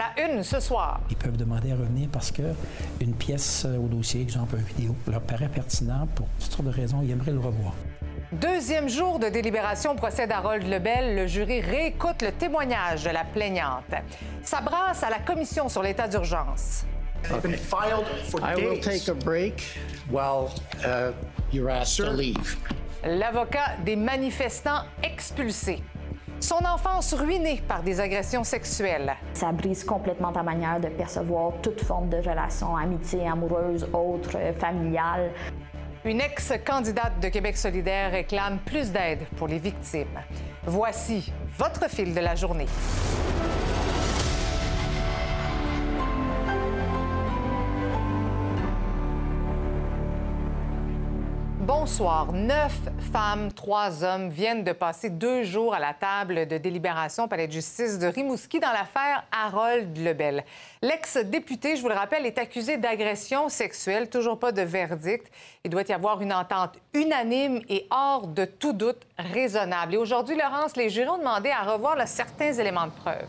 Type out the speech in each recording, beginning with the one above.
la une ce soir. Ils peuvent demander à revenir parce que une pièce au dossier, exemple une vidéo, leur paraît pertinent pour toutes sortes de raisons. Ils aimeraient le revoir. Deuxième jour de délibération au procès d'Harold Lebel, le jury réécoute le témoignage de la plaignante. Ça brasse à la commission sur l'état d'urgence. been filed for I will days. take a break while uh, you're asked to leave. L'avocat des manifestants expulsés. Son enfance ruinée par des agressions sexuelles. Ça brise complètement ta manière de percevoir toute forme de relation, amitié, amoureuse, autre, euh, familiale. Une ex-candidate de Québec solidaire réclame plus d'aide pour les victimes. Voici votre fil de la journée. Bonsoir. Neuf femmes, trois hommes viennent de passer deux jours à la table de délibération au palais de justice de Rimouski dans l'affaire Harold Lebel. L'ex-député, je vous le rappelle, est accusé d'agression sexuelle. Toujours pas de verdict. Il doit y avoir une entente unanime et hors de tout doute raisonnable. Et aujourd'hui, Laurence, les jurés ont demandé à revoir certains éléments de preuve.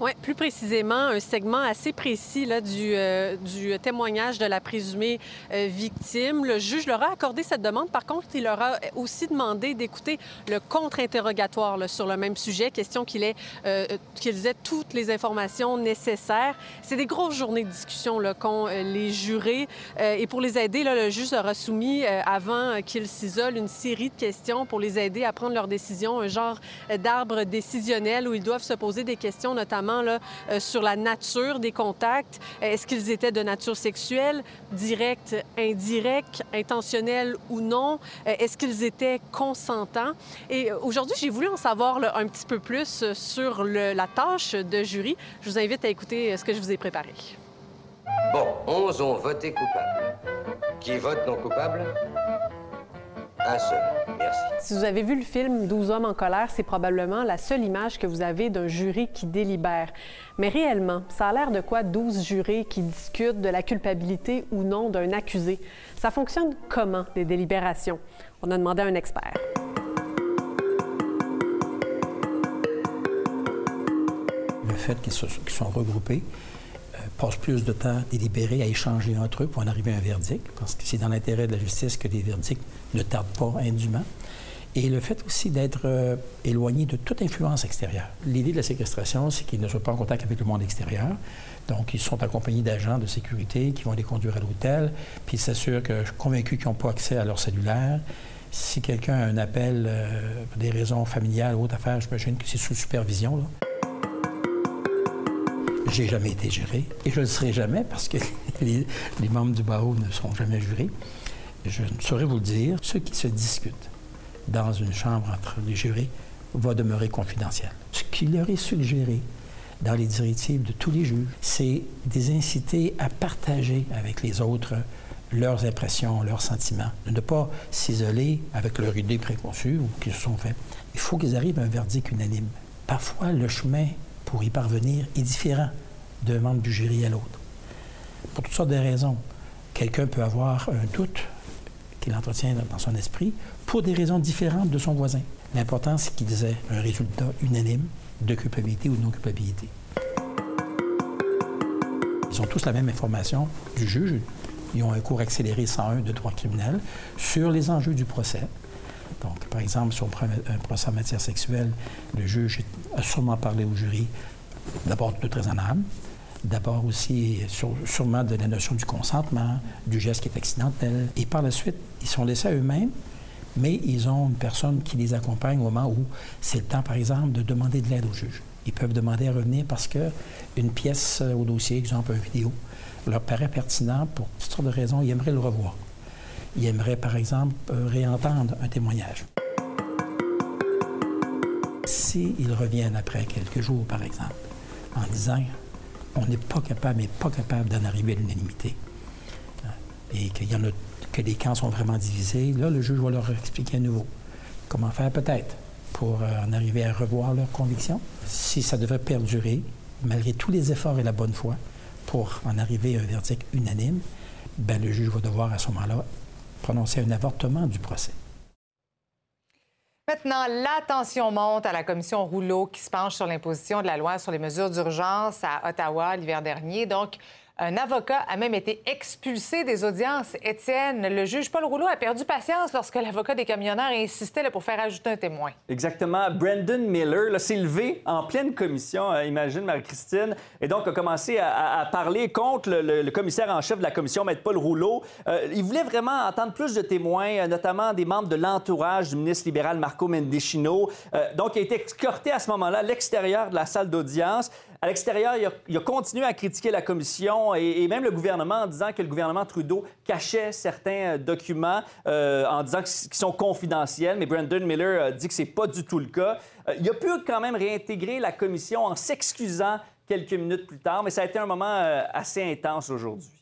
Oui, plus précisément, un segment assez précis là, du, euh, du témoignage de la présumée euh, victime. Le juge leur a accordé cette demande. Par contre, il leur a aussi demandé d'écouter le contre-interrogatoire sur le même sujet, question qu'il ait, euh, qu'ils aient toutes les informations nécessaires. C'est des grosses journées de discussion là, qu'ont euh, les jurés. Euh, et pour les aider, le juge leur a soumis, euh, avant qu'ils s'isolent, une série de questions pour les aider à prendre leurs décisions, un genre euh, d'arbre décisionnel où ils doivent se poser des questions, notamment euh, sur la nature des contacts. Euh, Est-ce qu'ils étaient de nature sexuelle, directe, indirecte, intentionnelle ou non? Euh, Est-ce qu'ils étaient consentants? Et aujourd'hui, j'ai voulu en savoir un petit peu plus sur la tâche de jury. Je vous invite à écouter ce que je vous ai préparé. Bon, 11 ont voté coupable. Qui vote non coupable? Un seul. Merci. Si vous avez vu le film 12 hommes en colère, c'est probablement la seule image que vous avez d'un jury qui délibère. Mais réellement, ça a l'air de quoi 12 jurés qui discutent de la culpabilité ou non d'un accusé? Ça fonctionne comment, des délibérations? On a demandé à un expert. Le fait qu'ils se- sont regroupés passe plus de temps délibéré à échanger entre eux pour en arriver à un verdict, parce que c'est dans l'intérêt de la justice que les verdicts ne tardent pas indûment. Et le fait aussi d'être euh, éloigné de toute influence extérieure. L'idée de la séquestration, c'est qu'ils ne soient pas en contact avec le monde extérieur. Donc, ils sont accompagnés d'agents de sécurité qui vont les conduire à l'hôtel, puis ils s'assurent que, je suis convaincu qu'ils n'ont pas accès à leur cellulaire. Si quelqu'un a un appel euh, pour des raisons familiales ou autres affaires, j'imagine que c'est sous supervision. J'ai jamais été juré et je ne le serai jamais parce que les, membres du barreau ne sont jamais jurés. Je ne saurais vous le dire. Ce qui se discute dans une chambre entre les jurés va demeurer confidentiel. Ce qui leur est suggéré dans les directives de tous les juges, c'est de les inciter à partager avec les autres leurs impressions, leurs sentiments, de ne pas s'isoler avec leur idée préconçue ou qu'ils se sont faits. Il faut qu'ils arrivent à un verdict unanime. Parfois, le chemin pour y parvenir est différent d'un membre du jury à l'autre. Pour toutes sortes de raisons. Quelqu'un peut avoir un doute qu'il entretient dans son esprit pour des raisons différentes de son voisin. L'important, c'est qu'ils aient un résultat unanime de culpabilité ou de non-culpabilité. Ils ont tous la même information du juge. Ils ont un cours accéléré 101 de droit criminel sur les enjeux du procès. Donc, par exemple, prend un procès en matière sexuelle, le juge a sûrement parlé au jury d'abord de raisonnable, d'abord aussi sur- sûrement de la notion du consentement, du geste qui est accidentel. Et par la suite, ils sont laissés à eux-mêmes, mais ils ont une personne qui les accompagne au moment où c'est le temps, par exemple, de demander de l'aide au juge. Ils peuvent demander à revenir parce que une pièce euh, au dossier, exemple, une vidéo, leur paraît pertinent pour toutes sortes de raisons. Ils aimeraient le revoir. Ils aimeraient, par exemple, euh, réentendre un témoignage. S'ils reviennent après quelques jours, par exemple, en disant on n'est pas capable, mais pas capable d'en arriver à l'unanimité, hein, et y en a, que les camps sont vraiment divisés, là, le juge va leur expliquer à nouveau comment faire peut-être pour euh, en arriver à revoir leurs convictions. Si ça devrait perdurer, malgré tous les efforts et la bonne foi, pour en arriver à un verdict unanime, ben, le juge va devoir à ce moment-là prononcer un avortement du procès. Maintenant, la tension monte à la commission Rouleau qui se penche sur l'imposition de la loi sur les mesures d'urgence à Ottawa l'hiver dernier. Donc, un avocat a même été expulsé des audiences. Étienne, le juge Paul Rouleau a perdu patience lorsque l'avocat des camionneurs insistait pour faire ajouter un témoin. Exactement. Brandon Miller s'est levé en pleine commission, euh, imagine Marie-Christine, et donc a commencé à, parler contre le, commissaire en chef de la commission, Maître Paul Rouleau. Euh, il voulait vraiment entendre plus de témoins, euh, notamment des membres de l'entourage du ministre libéral Marco Mendicino. donc, il a été escorté à ce moment-là à l'extérieur de la salle d'audience. À l'extérieur, il, a continué à critiquer la commission et, même le gouvernement en disant que le gouvernement Trudeau cachait certains euh, documents euh, en disant qu'ils sont confidentiels. Mais Brandon Miller a dit que c'est pas du tout le cas. Euh, il a pu quand même réintégrer la commission en s'excusant quelques minutes plus tard, mais ça a été un moment assez intense aujourd'hui.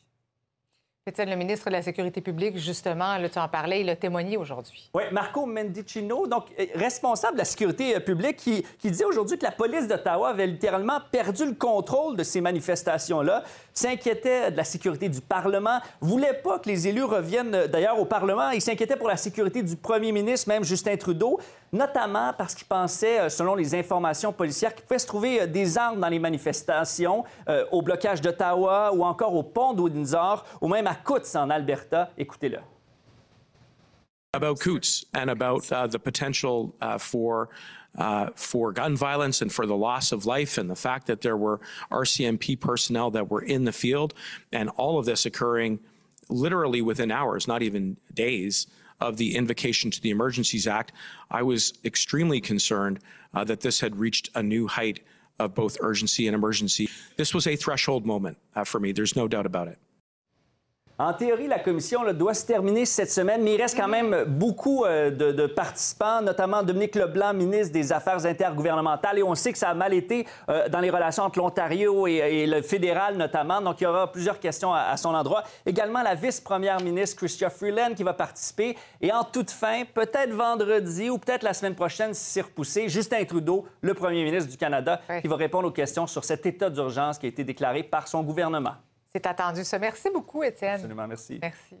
Étienne, le ministre de la Sécurité publique, justement, là, tu en parlais, il a témoigné aujourd'hui. Oui, Marco Mendicino, donc euh, responsable de la sécurité euh, publique, qui, qui dit aujourd'hui que la police d'Ottawa avait littéralement perdu le contrôle de ces manifestations-là, s'inquiétait de la sécurité du Parlement, voulait pas que les élus reviennent euh, d'ailleurs au Parlement, il s'inquiétait pour la sécurité du premier ministre, même Justin Trudeau, notamment parce qu'il pensait, selon les informations policières, qu'il pouvait se trouver des armes dans les manifestations, au blocage d'Ottawa ou encore au pont d'Odenzer, ou même à Coutts en Alberta. Écoutez-le. About Coots and about uh, the potential uh, for uh, for gun violence and for the loss of life, and the fact that there were RCMP personnel that were in the field, and all of this occurring literally within hours, not even days, of the invocation to the Emergencies Act, I was extremely concerned uh, that this had reached a new height of both urgency and emergency. This was a threshold moment uh, for me. There's no doubt about it. En théorie, la commission doit se terminer cette semaine, mais il reste quand même beaucoup euh, de, participants, notamment Dominique Leblanc, ministre des Affaires intergouvernementales. Et on sait que ça a mal été euh, dans les relations entre l'Ontario et, le fédéral, notamment. Donc, il y aura plusieurs questions à, son endroit. Également, la vice-première ministre Chrystia Freeland qui va participer. Et en toute fin, peut-être vendredi ou peut-être la semaine prochaine, si c'est repoussé, Justin Trudeau, le premier ministre du Canada, qui va répondre aux questions sur cet état d'urgence qui a été déclaré par son gouvernement. C'est attendu ça. Merci beaucoup, Étienne. Absolument, merci. Merci.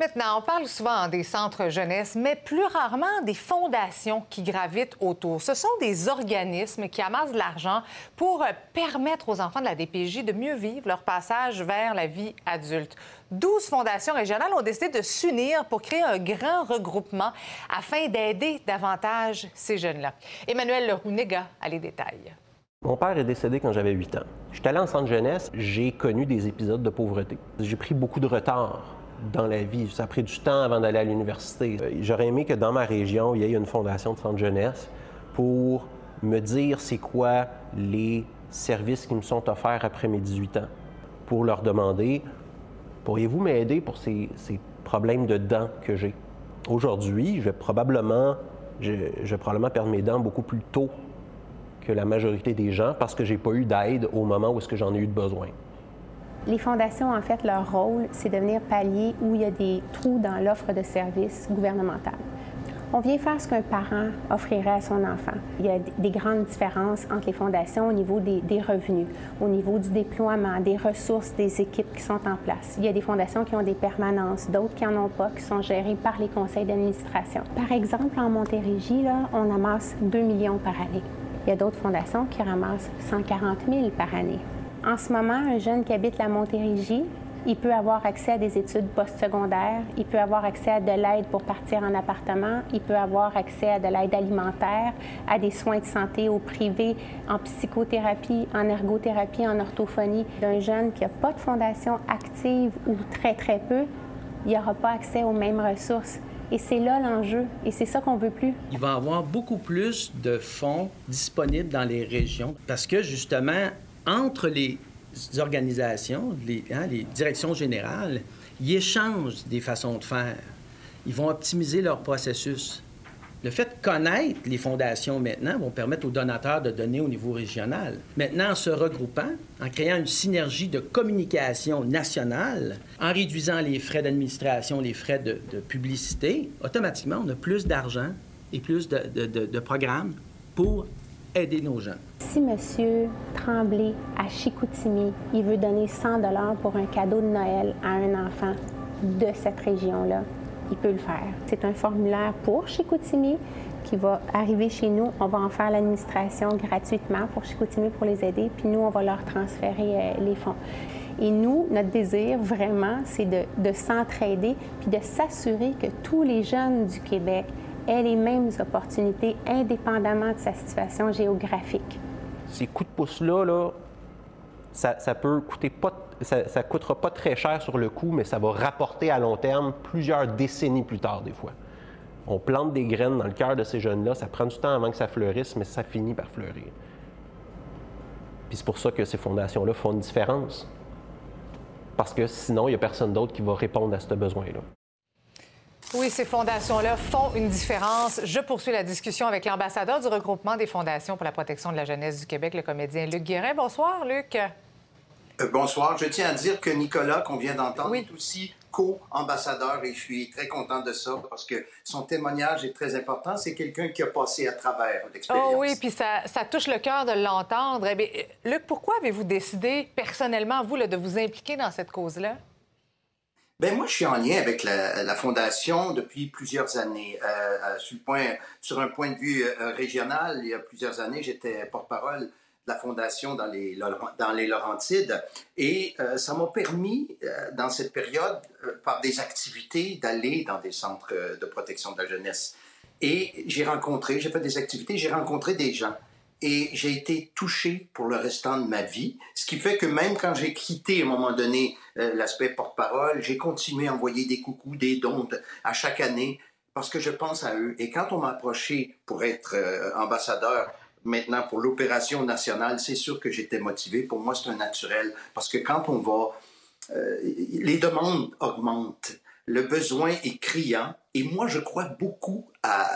Maintenant, on parle souvent des centres jeunesse, mais plus rarement des fondations qui gravitent autour. Ce sont des organismes qui amassent de l'argent pour permettre aux enfants de la DPJ de mieux vivre leur passage vers la vie adulte. 12 fondations régionales ont décidé de s'unir pour créer un grand regroupement afin d'aider davantage ces jeunes-là. Emmanuel Leroux-Néga a les détails. Mon père est décédé quand j'avais 8 ans. J'étais allé en centre jeunesse, j'ai connu des épisodes de pauvreté. J'ai pris beaucoup de retard dans la vie. Ça a pris du temps avant d'aller à l'université. Euh, j'aurais aimé que dans ma région, il y ait une fondation de centre jeunesse pour me dire c'est quoi les services qui me sont offerts après mes 18 ans. Pour leur demander, pourriez-vous m'aider pour ces, problèmes de dents que j'ai? Aujourd'hui, probablement, je vais probablement perdre mes dents beaucoup plus tôt que la majorité des gens parce que j'ai pas eu d'aide au moment où est-ce que j'en ai eu de besoin. Les fondations, en fait, leur rôle, c'est de venir pallier où il y a des trous dans l'offre de services gouvernementales. On vient faire ce qu'un parent offrirait à son enfant. Il y a des grandes différences entre les fondations au niveau des, revenus, au niveau du déploiement, des ressources, des équipes qui sont en place. Il y a des fondations qui ont des permanences, d'autres qui n'en ont pas, qui sont gérées par les conseils d'administration. Par exemple, en Montérégie, là, on amasse 2 millions par année. Il y a d'autres fondations qui ramassent 140 000 par année. En ce moment, un jeune qui habite la Montérégie, il peut avoir accès à des études postsecondaires, il peut avoir accès à de l'aide pour partir en appartement, il peut avoir accès à de l'aide alimentaire, à des soins de santé au privé, en psychothérapie, en ergothérapie, en orthophonie. D'un jeune qui n'a pas de fondation active ou très, très peu, il n'aura pas accès aux mêmes ressources. Et c'est là l'enjeu. Et c'est ça qu'on veut plus. Il va y avoir beaucoup plus de fonds disponibles dans les régions parce que, justement, entre les organisations, les, hein, les directions générales, ils échangent des façons de faire. Ils vont optimiser leur processus. Le fait de connaître les fondations maintenant vont permettre aux donateurs de donner au niveau régional. Maintenant, en se regroupant, en créant une synergie de communication nationale, en réduisant les frais d'administration, les frais de, publicité, automatiquement, on a plus d'argent et plus de, de, programmes pour aider nos jeunes. Si M. Tremblay, à Chicoutimi, il veut donner 100 pour un cadeau de Noël à un enfant de cette région-là, il peut le faire. C'est un formulaire pour Chicoutimi qui va arriver chez nous. On va en faire l'administration gratuitement pour Chicoutimi pour les aider, puis nous, on va leur transférer euh, les fonds. Et nous, notre désir vraiment, c'est de, de s'entraider puis de s'assurer que tous les jeunes du Québec aient les mêmes opportunités indépendamment de sa situation géographique. Ces coups de pouce-là, là, ça, peut coûter pas, ça, ne coûtera pas très cher sur le coup, mais ça va rapporter à long terme plusieurs décennies plus tard, des fois. On plante des graines dans le cœur de ces jeunes-là, ça prend du temps avant que ça fleurisse, mais ça finit par fleurir. Puis c'est pour ça que ces fondations-là font une différence. Parce que sinon, il n'y a personne d'autre qui va répondre à ce besoin-là. Oui, ces fondations-là font une différence. Je poursuis la discussion avec l'ambassadeur du regroupement des fondations pour la protection de la jeunesse du Québec, le comédien Luc Guérin. Bonsoir, Luc. Euh, bonsoir. Je tiens à dire que Nicolas, qu'on vient d'entendre, est aussi co-ambassadeur et je suis très content de ça parce que son témoignage est très important. C'est quelqu'un qui a passé à travers l'expérience. Oh oui, puis ça, ça touche le cœur de l'entendre. Eh bien, Luc, pourquoi avez-vous décidé personnellement, vous, là, de vous impliquer dans cette cause-là? Ben moi, je suis en lien avec la, la Fondation depuis plusieurs années. Euh, euh sur, le point, sur un point de vue euh, régional, il y a plusieurs années, j'étais porte-parole la Fondation dans les, dans les Laurentides. Et euh, ça m'a permis, euh, dans cette période, par des activités, d'aller dans des centres de protection de la jeunesse. Et j'ai rencontré, j'ai fait des activités, j'ai rencontré des gens et j'ai été touché pour le restant de ma vie, ce qui fait que même quand j'ai quitté à un moment donné euh, l'aspect porte-parole, j'ai continué à envoyer des coucous, des dons à chaque année parce que je pense à eux. Et quand on m'a approché pour être euh, ambassadeur maintenant pour l'opération nationale, c'est sûr que j'étais motivé. Pour moi, c'est un naturel parce que quand on va, euh, les demandes augmentent le besoin est criant. Et moi, je crois beaucoup à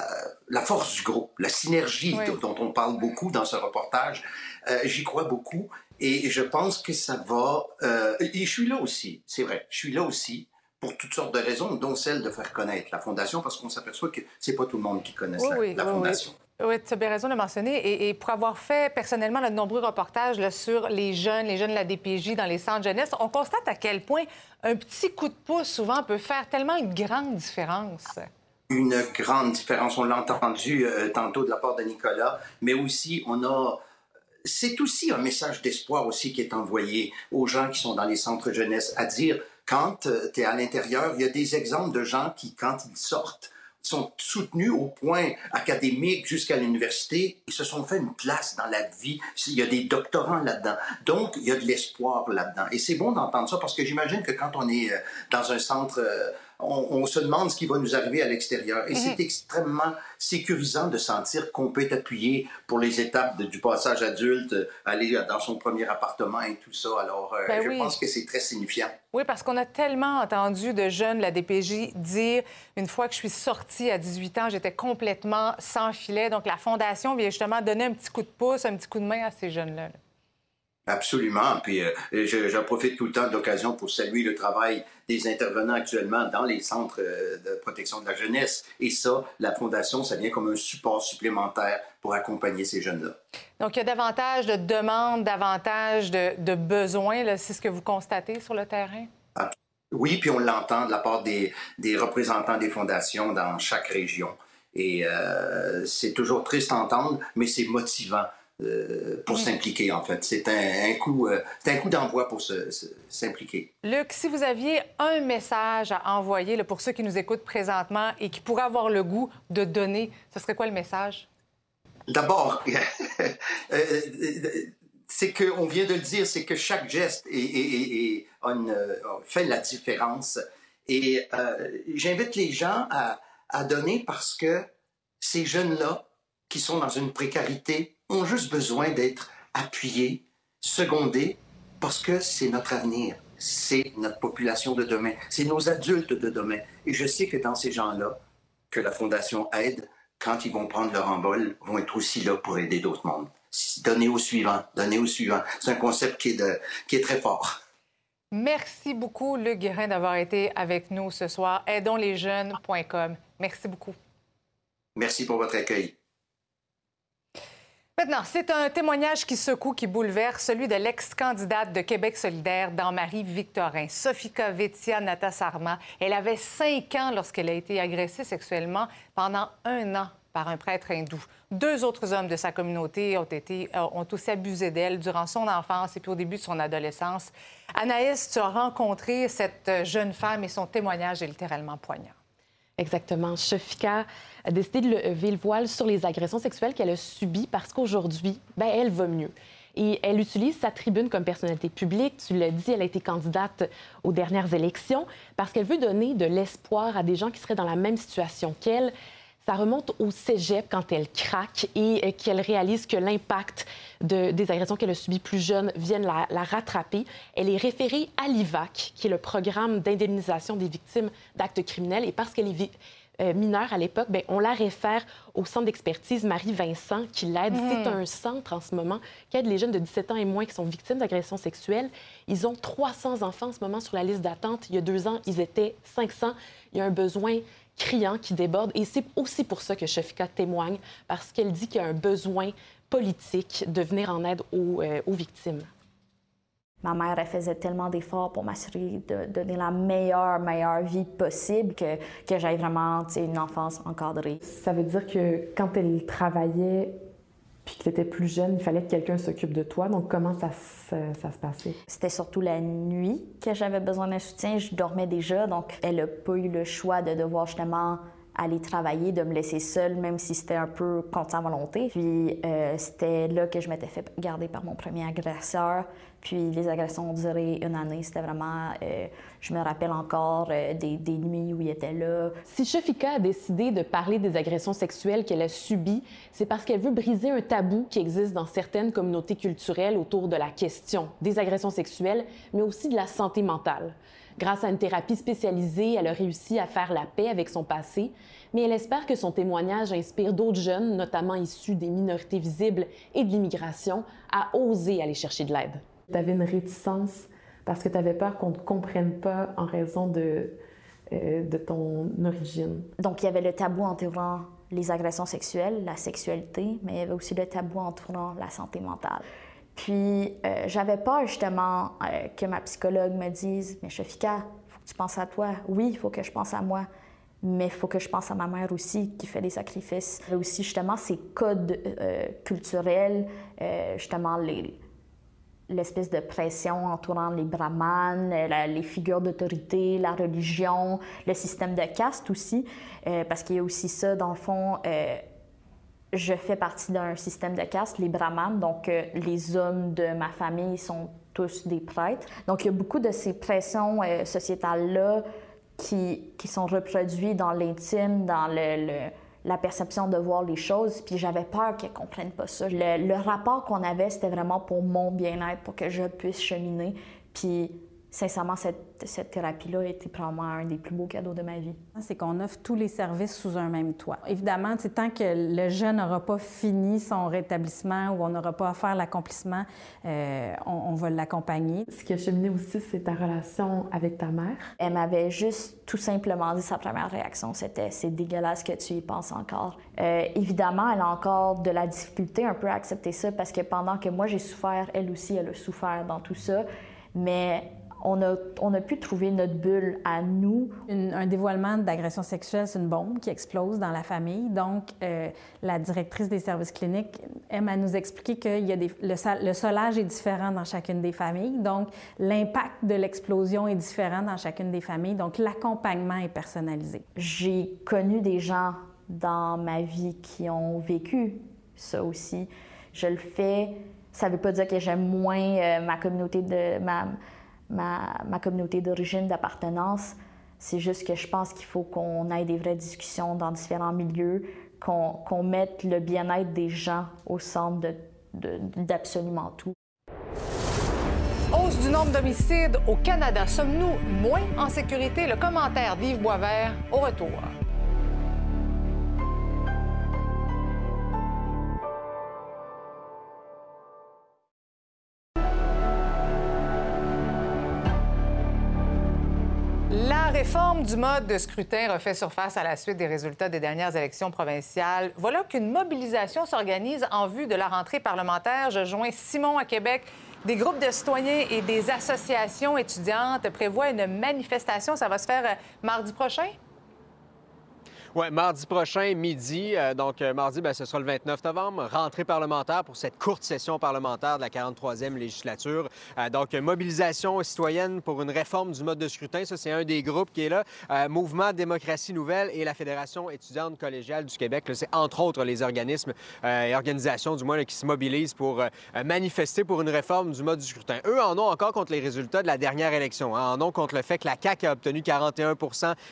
la force du groupe, la synergie dont on parle beaucoup dans ce reportage. Euh, j'y crois beaucoup. Et je pense que ça va... Euh, et je suis là aussi, c'est vrai. Je suis là aussi pour toutes sortes de raisons, dont celle de faire connaître la Fondation, parce qu'on s'aperçoit que c'est pas tout le monde qui connaît la, Fondation. Oui, tu as bien raison de le mentionner. Et, pour avoir fait personnellement de nombreux reportages sur les jeunes, les jeunes de la DPJ dans les centres jeunesse, on constate à quel point un petit coup de pouce souvent peut faire tellement une grande différence. Une grande différence. On l'a entendu euh, tantôt de la part de Nicolas, mais aussi on a c'est aussi un message d'espoir aussi qui est envoyé aux gens qui sont dans les centres jeunesse, à dire quand euh, tu es à l'intérieur, il y a des exemples de gens qui, quand ils sortent, sont soutenus au point académique jusqu'à l'université. Ils se sont fait une place dans la vie. Il y a des doctorants là-dedans. Donc, il y a de l'espoir là-dedans. Et c'est bon d'entendre ça parce que j'imagine que quand on est euh, dans un centre euh, on, se demande ce qui va nous arriver à l'extérieur. Et c'est mhm. extrêmement sécurisant de sentir qu'on peut être appuyé pour les étapes du passage adulte, aller dans son premier appartement et tout ça. Alors, euh, ben je pense que c'est très signifiant. Oui, parce qu'on a tellement entendu de jeunes, la DPJ, dire une fois que je suis sortie à 18 ans, j'étais complètement sans filet. Donc, la Fondation vient justement donner un petit coup de pouce, un petit coup de main à ces jeunes-là. Absolument. Puis euh, j'en profite tout le temps de l'occasion pour saluer le travail des intervenants actuellement dans les centres euh, de protection de la jeunesse. Et ça, la Fondation, ça vient comme un support supplémentaire pour accompagner ces jeunes-là. Donc, il y a davantage de demandes, davantage de, besoins. C'est ce que vous constatez sur le terrain? Oui, puis on l'entend de la part des, des, représentants des fondations dans chaque région. Et euh, c'est toujours triste à entendre, mais c'est motivant euh, pour s'impliquer, en fait. C'est un, coup, euh, un coup d'envoi pour s'impliquer. Luc, si vous aviez un message à envoyer pour ceux qui nous écoutent présentement et qui pourraient avoir le goût de donner, ce serait quoi le message? D'abord, euh, c'est qu'on vient de le dire, c'est que chaque geste est, fait la différence. Et j'invite les gens à, à donner parce que ces jeunes-là, qui sont dans une précarité ont juste besoin d'être appuyés, secondés, parce que c'est notre avenir, c'est notre population de demain, c'est nos adultes de demain. Et je sais que dans ces gens-là, que la Fondation aide, quand ils vont prendre leur envol, vont être aussi là pour aider d'autres mondes. Donner au suivant, donner au suivant. C'est un concept qui est, de, qui est très fort. Merci beaucoup, Luc Guérin, d'avoir été avec nous ce soir. Aidonslesjeunes.com. Merci beaucoup. Merci pour votre accueil. Maintenant, c'est un témoignage qui secoue, qui bouleverse, celui de l'ex-candidate de Québec solidaire dans Marie-Victorin, Sofika Vetia Natasarma. Elle avait cinq ans lorsqu'elle a été agressée sexuellement pendant un an par un prêtre hindou. Deux autres hommes de sa communauté ont, été, euh, ont aussi abusé d'elle durant son enfance et puis au début de son adolescence. Anaïs, tu as rencontré cette jeune femme et son témoignage est littéralement poignant. Exactement. Shafika a décidé de lever le voile sur les agressions sexuelles qu'elle a subies parce qu'aujourd'hui, ben, elle va mieux. Et elle utilise sa tribune comme personnalité publique. Tu l'as dit, elle a été candidate aux dernières élections parce qu'elle veut donner de l'espoir à des gens qui seraient dans la même situation qu'elle. Ça remonte au cégep quand elle craque et qu'elle réalise que l'impact de, des agressions qu'elle a subies plus jeune viennent la, la, rattraper. Elle est référée à l'IVAC, qui est le programme d'indemnisation des victimes d'actes criminels. Et parce qu'elle est euh, mineure à l'époque, ben, on la réfère au centre d'expertise Marie-Vincent qui l'aide. Mmh. C'est un centre en ce moment qui aide les jeunes de 17 ans et moins qui sont victimes d'agressions sexuelles. Ils ont 300 enfants en ce moment sur la liste d'attente. Il y a deux ans, ils étaient 500. Il y a un besoin criant qui déborde. Et c'est aussi pour ça que Shafika témoigne, parce qu'elle dit qu'il y a un besoin politique de venir en aide aux, euh, aux victimes. Ma mère, elle faisait tellement d'efforts pour m'assurer de, donner la meilleure, meilleure vie possible que, que j'aille vraiment une enfance encadrée. Ça veut dire que quand elle travaillait puis que tu étais plus jeune, il fallait que quelqu'un s'occupe de toi. Donc, comment ça, ça se passait? C'était surtout la nuit que j'avais besoin d'un soutien. Je dormais déjà, donc elle n'a pas eu le choix de devoir justement aller travailler, de me laisser seule, même si c'était un peu contre sa volonté. Puis euh, c'était là que je m'étais fait garder par mon premier agresseur. Puis les agressions ont duré une année. C'était vraiment, euh, je me rappelle encore euh, des, des, nuits où il était là. Si Shafika a décidé de parler des agressions sexuelles qu'elle a subies, c'est parce qu'elle veut briser un tabou qui existe dans certaines communautés culturelles autour de la question des agressions sexuelles, mais aussi de la santé mentale. Grâce à une thérapie spécialisée, elle a réussi à faire la paix avec son passé, mais elle espère que son témoignage inspire d'autres jeunes, notamment issus des minorités visibles et de l'immigration, à oser aller chercher de l'aide. Tu avais une réticence parce que tu avais peur qu'on ne te comprenne pas en raison de, euh, de ton origine. Donc, il y avait le tabou entourant les agressions sexuelles, la sexualité, mais il y avait aussi le tabou entourant la santé mentale. Puis, euh, j'avais peur justement euh, que ma psychologue me dise Mais Shafika, il faut que tu penses à toi. Oui, il faut que je pense à moi, mais il faut que je pense à ma mère aussi qui fait des sacrifices. Et aussi, justement, ces codes culturels, justement, les, l'espèce de pression entourant les brahmanes, la, les figures d'autorité, la religion, le système de caste aussi, euh, parce qu'il y a aussi ça, dans le fond je fais partie d'un système de caste, les brahmanes, donc euh, les hommes de ma famille sont tous des prêtres. Donc il y a beaucoup de ces pressions euh, sociétales-là qui, qui, sont reproduites dans l'intime, dans le, la perception de voir les choses, puis j'avais peur qu'elles ne comprennent pas ça. Le, rapport qu'on avait, c'était vraiment pour mon bien-être, pour que je puisse cheminer, sincèrement, cette, cette thérapie-là a été probablement un des plus beaux cadeaux de ma vie. C'est qu'on offre tous les services sous un même toit. Évidemment, tant que le jeune n'aura pas fini son rétablissement ou on n'aura pas à faire l'accomplissement, euh, on, on, va l'accompagner. Ce qui a cheminé aussi, c'est ta relation avec ta mère. Elle m'avait juste tout simplement dit sa première réaction, c'était « c'est dégueulasse que tu y penses encore euh, évidemment, elle a encore de la difficulté un peu à accepter ça parce que pendant que moi j'ai souffert, elle aussi, elle a souffert dans tout ça. Mais on a, on a pu trouver notre bulle à nous. Une, un dévoilement d'agression sexuelle, c'est une bombe qui explose dans la famille. Donc, euh, la directrice des services cliniques aime à nous expliquer que y a des, le, le, solage est différent dans chacune des familles. Donc, l'impact de l'explosion est différent dans chacune des familles. Donc, l'accompagnement est personnalisé. J'ai connu des gens dans ma vie qui ont vécu ça aussi. Je le fais. Ça ne veut pas dire que j'aime moins euh, ma communauté de ma ma, communauté d'origine, d'appartenance. C'est juste que je pense qu'il faut qu'on ait des vraies discussions dans différents milieux, qu'on qu mette le bien-être des gens au centre d'absolument tout. Hausse du nombre d'homicides au Canada. Sommes-nous moins en sécurité? Le commentaire d'Yves Boisvert au retour. Réforme du mode de scrutin refait surface à la suite des résultats des dernières élections provinciales. Voilà qu'une mobilisation s'organise en vue de la rentrée parlementaire. Je joins Simon à Québec. Des groupes de citoyens et des associations étudiantes prévoient une manifestation. Ça va se faire euh, mardi prochain? Mardi prochain, midi. Euh, donc, euh, mardi, ben, ce sera le 29 novembre, rentrée parlementaire pour cette courte session parlementaire de la 43e législature. Euh, donc, mobilisation citoyenne pour une réforme du mode de scrutin. Ça, c'est un des groupes qui est là. Mouvement Démocratie Nouvelle et la Fédération étudiante collégiale du Québec. C'est entre autres les organismes et organisations, du moins, qui se mobilisent pour manifester pour une réforme du mode du scrutin. Eux en ont encore contre les résultats de la dernière élection. Hein. En ont contre le fait que la CAQ a obtenu 41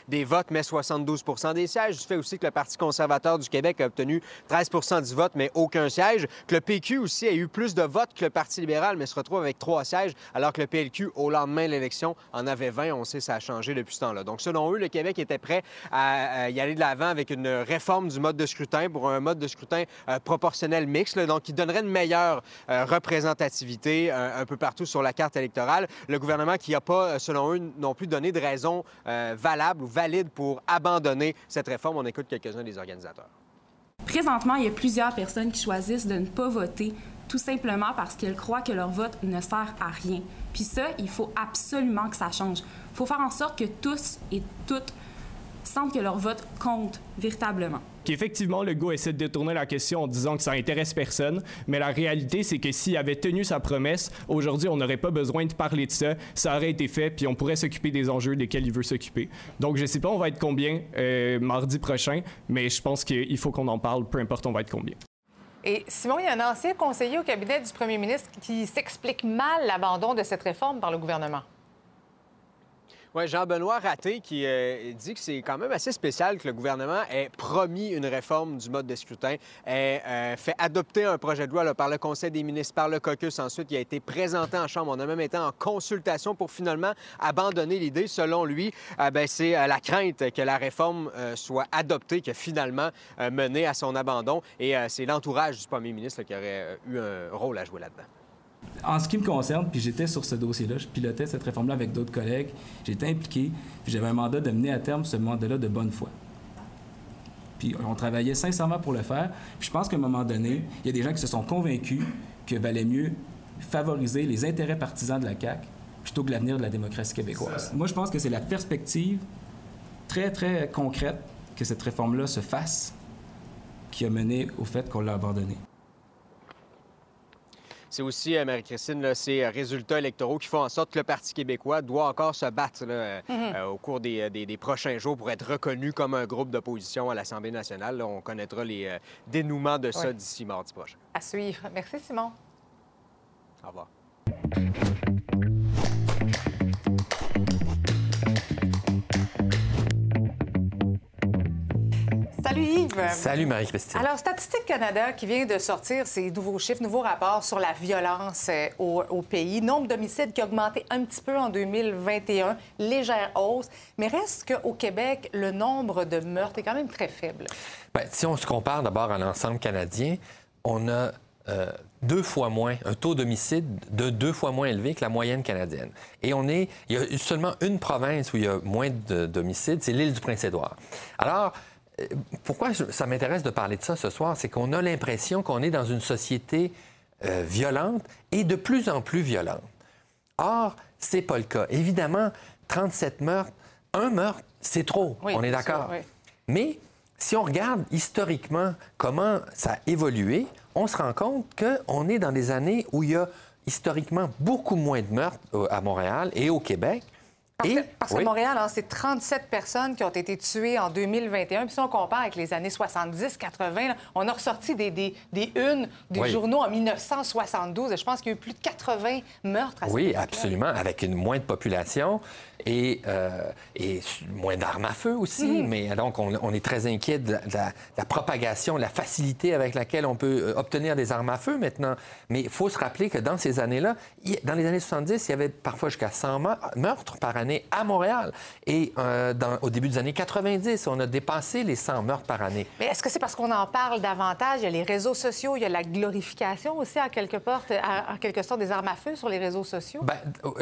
des votes, mais 72 des sièges du fait aussi que le Parti conservateur du Québec a obtenu 13% du vote, mais aucun siège. Que le PQ aussi a eu plus de votes que le Parti libéral, mais se retrouve avec trois sièges, alors que le PLQ, au lendemain de l'élection, en avait 20. On sait ça a changé depuis ce temps-là. Donc, selon eux, le Québec était prêt à y aller de l'avant avec une réforme du mode de scrutin pour un mode de scrutin euh, proportionnel mixte, donc qui donnerait une meilleure euh, représentativité euh, un peu partout sur la carte électorale. Le gouvernement qui n'a pas, selon eux, non plus donné de raison valable ou valide pour abandonner cette réforme on écoute quelques-uns des organisateurs. Présentement, il y a plusieurs personnes qui choisissent de ne pas voter tout simplement parce qu'elles croient que leur vote ne sert à rien. Puis ça, il faut absolument que ça change. Il faut faire en sorte que tous et toutes sentent que leur vote compte véritablement qu'effectivement, le go essaie de détourner la question en disant que ça intéresse personne, mais la réalité, c'est que s'il avait tenu sa promesse, aujourd'hui, on n'aurait pas besoin de parler de ça, ça aurait été fait, puis on pourrait s'occuper des enjeux desquels il veut s'occuper. Donc, je ne sais pas, on va être combien euh, mardi prochain, mais je pense qu'il faut qu'on en parle, peu importe on va être combien. Et Simon, il y a un ancien conseiller au cabinet du premier ministre qui s'explique mal l'abandon de cette réforme par le gouvernement. Oui, Jean-Benoît Raté qui euh, dit que c'est quand même assez spécial que le gouvernement ait promis une réforme du mode de scrutin, ait euh, fait adopter un projet de loi par le Conseil des ministres, par le caucus. Ensuite, il a été présenté en Chambre. On a même été en consultation pour finalement abandonner l'idée. Selon lui, euh, ben, c'est la crainte que la réforme soit adoptée qui a finalement mené à son abandon. Et c'est l'entourage du premier ministre qui aurait eu un rôle à jouer là-dedans. En ce qui me concerne, puis j'étais sur ce dossier-là, je pilotais cette réforme-là avec d'autres collègues, j'étais impliqué, puis j'avais un mandat de mener à terme ce mandat-là de bonne foi. Puis on travaillait sincèrement pour le faire. Puis je pense qu'à un moment donné, il y a des gens qui se sont convaincus que valait mieux favoriser les intérêts partisans de la CAQ plutôt que l'avenir de la démocratie québécoise. Moi, je pense que c'est la perspective très, très concrète que cette réforme-là se fasse qui a mené au fait qu'on l'a abandonnée. C'est aussi, euh, Marie-Christine, ces euh, résultats électoraux qui font en sorte que le Parti québécois doit encore se battre euh, mhm. au cours des, prochains jours pour être reconnu comme un groupe d'opposition à l'Assemblée nationale. on connaîtra les dénouements de ça d'ici mardi prochain. À suivre. Merci, Simon. Au revoir. Salut Yves. Salut Marie-Christine. Alors, Statistique Canada qui vient de sortir ses nouveaux chiffres, nouveaux rapports sur la violence euh, au, pays. Nombre d'homicides qui a augmenté un petit peu en 2021, légère hausse, mais reste qu'au Québec, le nombre de meurtres est quand même très faible. Bien, si on se compare d'abord à l'ensemble canadien, on a euh, deux fois moins, un taux d'homicide de deux fois moins élevé que la moyenne canadienne. Et on est, il y a seulement une province où il y a moins d'homicides, c'est l'île du Prince-Édouard. Alors, pourquoi ça m'intéresse de parler de ça ce soir, c'est qu'on a l'impression qu'on est dans une société euh, violente et de plus en plus violente. Or, c'est pas le cas. Évidemment, 37 meurtres, un meurtre, c'est trop, on est d'accord? Mais si on regarde historiquement comment ça a évolué, on se rend compte qu'on est dans des années où il y a historiquement beaucoup moins de meurtres euh, à Montréal et au Québec. Parce, que, Montréal, hein, c'est 37 personnes qui ont été tuées en 2021. Puis si on compare avec les années 70, 80, on a ressorti des, des, des unes des journaux en 1972. Je pense qu'il y a eu plus de 80 meurtres à Oui, absolument, avec une moindre population et, euh, et moins d'armes à feu aussi. Mhm. Mais donc, on, est très inquiet de la, propagation, de la facilité avec laquelle on peut euh, obtenir des armes à feu maintenant. Mais il faut se rappeler que dans ces années-là, dans les années 70, il y avait parfois jusqu'à 100 meurtres par année à Montréal. Et euh, dans, au début des années 90, on a dépassé les 100 meurtres par année. Mais est-ce que c'est parce qu'on en parle davantage? Il y a les réseaux sociaux, il y a la glorification aussi, en quelque, sorte, en quelque sorte, des armes à feu sur les réseaux sociaux? Bien,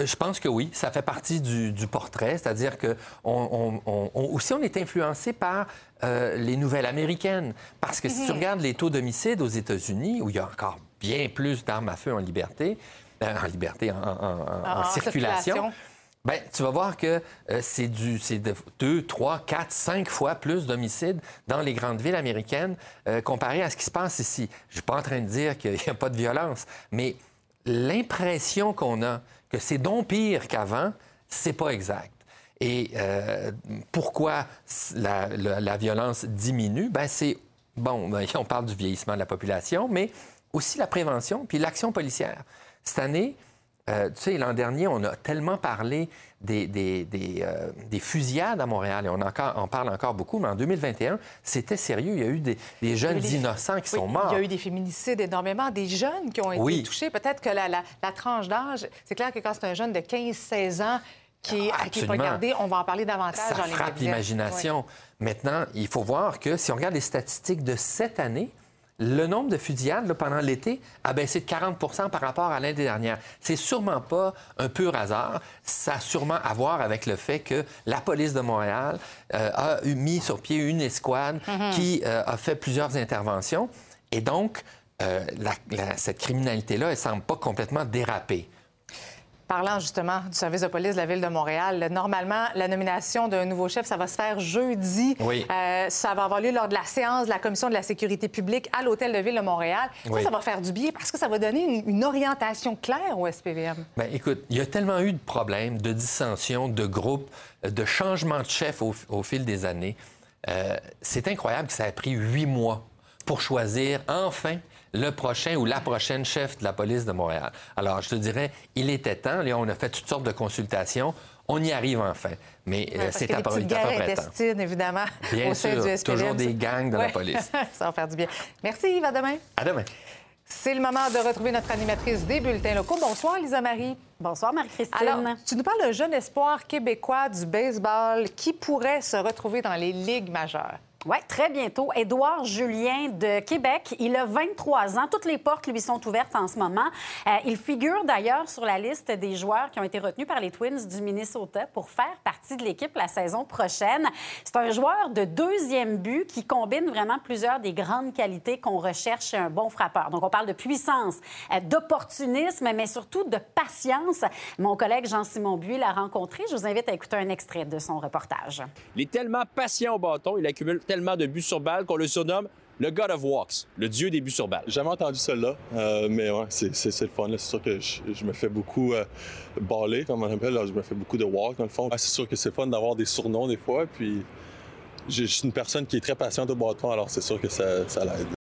je pense que oui. Ça fait partie du portrait, c'est-à-dire que on, aussi on est influencé par euh, les nouvelles américaines. Parce que si tu mhm. regardes les taux d'homicide aux États-Unis, où il y a encore bien plus d'armes à feu en liberté, euh, en liberté, en, circulation, ben, tu vas voir que euh, c'est du c'est de 2, 3, 4, 5 fois plus d'homicides dans les grandes villes américaines comparé à ce qui se passe ici. Je suis pas en train de dire qu'il n'y a pas de violence, mais l'impression qu'on a que c'est donc pire qu'avant, c'est pas exact. Et euh, pourquoi la, violence diminue? Ben, c'est, bon, ben, on parle du vieillissement de la population, mais aussi la prévention, puis l'action policière. Cette année, euh, tu sais, l'an dernier, on a tellement parlé des, des, des, euh, fusillades à Montréal, et on, encore, on, parle encore beaucoup, mais en 2021, c'était sérieux. Il y a eu des, jeunes innocents qui sont morts. Il y a eu des féminicides énormément, des jeunes qui ont été touchés. Peut-être que la, la tranche d'âge, c'est clair que quand c'est un jeune de 15-16 ans qui. On va en parler davantage Ça frappe l'imagination. Maintenant, il faut voir que si on regarde les statistiques de cette année, le nombre de fusillades pendant l'été a baissé de 40% par rapport à l'année dernière. C'est sûrement pas un pur hasard. Ça a sûrement à voir avec le fait que la police de Montréal euh, a mis sur pied une escouade mm-hmm. qui euh, a fait plusieurs interventions. Et donc, euh, cette criminalité-là, elle semble pas complètement déraper. Parlant justement du service de police de la Ville de Montréal, normalement, la nomination d'un nouveau chef, ça va se faire jeudi. Oui. Euh, ça va avoir lieu lors de la séance de la Commission de la sécurité publique à l'Hôtel de Ville de Montréal. Ça, ça va faire du bien? Parce que ça va donner une, orientation claire au SPVM. Bien, écoute, il y a tellement eu de problèmes, de dissensions, de groupes, de changements de chef au, fil des années. Euh, c'est incroyable que ça ait pris huit mois pour choisir enfin le prochain ou la prochaine chef de la police de Montréal. Alors, je te dirais, il était temps. Là, on a fait toutes sortes de consultations. On y arrive enfin. Mais euh, c'est à peu près temps. évidemment, Bien sûr, toujours des gangs de la police. Ça va faire du bien. Merci, Yves. À demain. À demain. C'est le moment de retrouver notre animatrice des bulletins locaux. Bonsoir, Lisa Marie. Bonsoir, Marie-Christine. Alors, tu nous parles d'un jeune espoir québécois du baseball qui pourrait se retrouver dans les ligues majeures. Oui, très bientôt. Édouard Julien de Québec. Il a 23 ans. Toutes les portes lui sont ouvertes en ce moment. Euh, il figure d'ailleurs sur la liste des joueurs qui ont été retenus par les Twins du Minnesota pour faire partie de l'équipe la saison prochaine. C'est un joueur de deuxième but qui combine vraiment plusieurs des grandes qualités qu'on recherche chez un bon frappeur. Donc, on parle de puissance, euh, d'opportunisme, mais surtout de patience. Mon collègue Jean-Simon Buis l'a rencontré. Je vous invite à écouter un extrait de son reportage. Il est tellement patient au bâton, il accumule tellement de buts sur balle qu'on le surnomme le God of Walks, le dieu des buts sur balle. Jamais entendu cela, euh, mais ouais, c'est, le fun. C'est sûr que je, me fais beaucoup euh, baller, comme on appelle. je me fais beaucoup de walk, dans le fond. c'est sûr que c'est fun d'avoir des surnoms des fois. Puis, je suis une personne qui est très patiente au bâton, alors c'est sûr que ça, ça l'aide.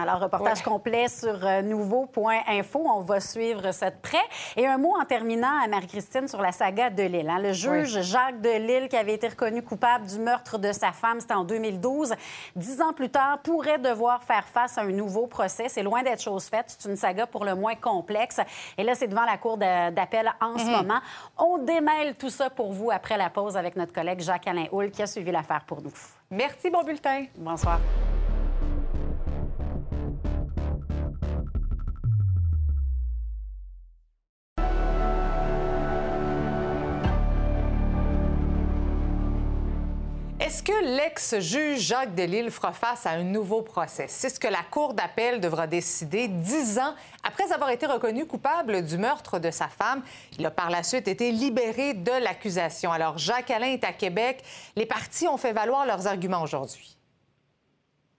Alors, reportage complet sur euh, nouveau.info. On va suivre ça de près. Et un mot en terminant à Marie-Christine sur la saga de Lille. Hein. Le juge Jacques de Lille, qui avait été reconnu coupable du meurtre de sa femme, c'était en 2012, dix ans plus tard, pourrait devoir faire face à un nouveau procès. C'est loin d'être chose faite. C'est une saga pour le moins complexe. Et là, c'est devant la cour d'appel en ce mhm. moment. On démêle tout ça pour vous après la pause avec notre collègue Jacques-Alain Houle qui a suivi l'affaire pour nous. Merci, bon bulletin. Bonsoir. Est-ce que l'ex-juge Jacques Delisle fera face à un nouveau procès? C'est ce que la Cour d'appel devra décider dix ans après avoir été reconnu coupable du meurtre de sa femme. Il a par la suite été libéré de l'accusation. Alors, Jacques Alain est à Québec. Les partis ont fait valoir leurs arguments aujourd'hui.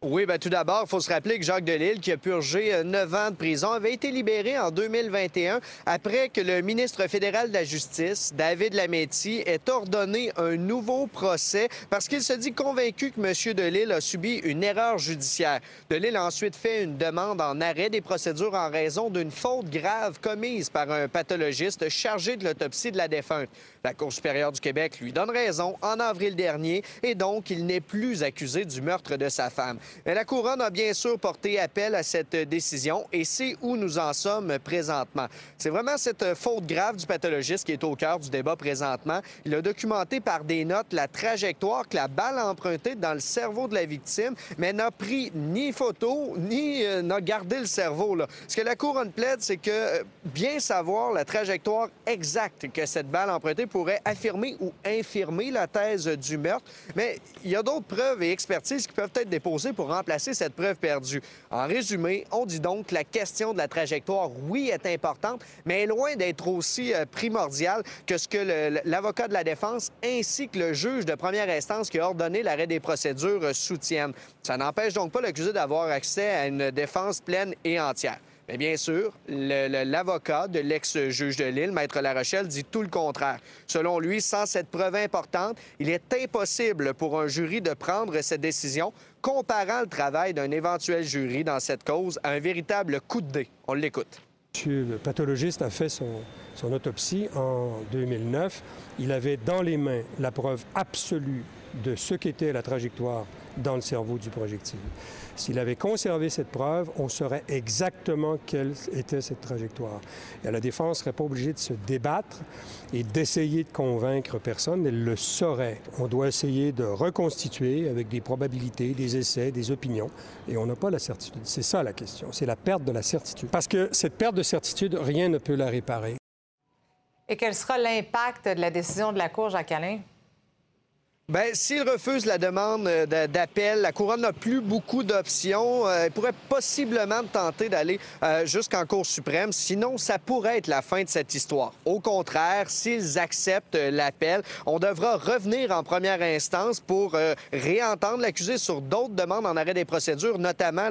Oui, bien, tout d'abord, il faut se rappeler que Jacques Delisle, qui a purgé euh, neuf ans de prison, avait été libéré en 2021 après que le ministre fédéral de la Justice, David Lametti, ait ordonné un nouveau procès parce qu'il se dit convaincu que M. Delisle a subi une erreur judiciaire. Delisle a ensuite fait une demande en arrêt des procédures en raison d'une faute grave commise par un pathologiste chargé de l'autopsie de la défunte. La Cour supérieure du Québec lui donne raison en avril dernier et donc il n'est plus accusé du meurtre de sa femme. Mais la Couronne a bien sûr porté appel à cette décision et c'est où nous en sommes présentement. C'est vraiment cette faute grave du pathologiste qui est au cœur du débat présentement. Il a documenté par des notes la trajectoire que la balle a empruntée dans le cerveau de la victime, mais n'a pris ni photo, ni euh, n'a gardé le cerveau. Ce que la Couronne plaide, c'est que euh, bien savoir la trajectoire exacte que cette balle empruntée pourrait affirmer ou infirmer la thèse du meurtre. Mais il y a d'autres preuves et expertises qui peuvent être déposées pour remplacer cette preuve perdue. En résumé, on dit donc que la question de la trajectoire, oui, est importante, mais est loin d'être aussi euh, primordiale que ce que l'avocat de la défense ainsi que le juge de première instance qui a ordonné l'arrêt des procédures euh, soutiennent. Ça n'empêche donc pas l'accusé d'avoir accès à une défense pleine et entière. Mais bien sûr, l'avocat de l'ex-juge de Lille, Maître Larochelle, dit tout le contraire. Selon lui, sans cette preuve importante, il est impossible pour un jury de prendre cette décision, comparant le travail d'un éventuel jury dans cette cause à un véritable coup de dé. On l'écoute. Monsieur le pathologiste a fait son, son autopsie en 2009. Il avait dans les mains la preuve absolue de ce qu'était la trajectoire dans le cerveau du projectile. S'il avait conservé cette preuve, on saurait exactement quelle était cette trajectoire. Et la défense ne serait pas obligée de se débattre et d'essayer de convaincre personne, elle le saurait. On doit essayer de reconstituer avec des probabilités, des essais, des opinions, et on n'a pas la certitude. C'est ça la question, c'est la perte de la certitude. Parce que cette perte de certitude, rien ne peut la réparer. Et quel sera l'impact de la décision de la Cour, Jacques Alain? Bien, s'il refuse la demande euh, d'appel, la Couronne n'a plus beaucoup d'options. Elle euh, pourrait possiblement tenter d'aller euh, jusqu'en Cour suprême. Sinon, ça pourrait être la fin de cette histoire. Au contraire, s'ils acceptent l'appel, on devra revenir en première instance pour réentendre l'accusé sur d'autres demandes en arrêt des procédures, notamment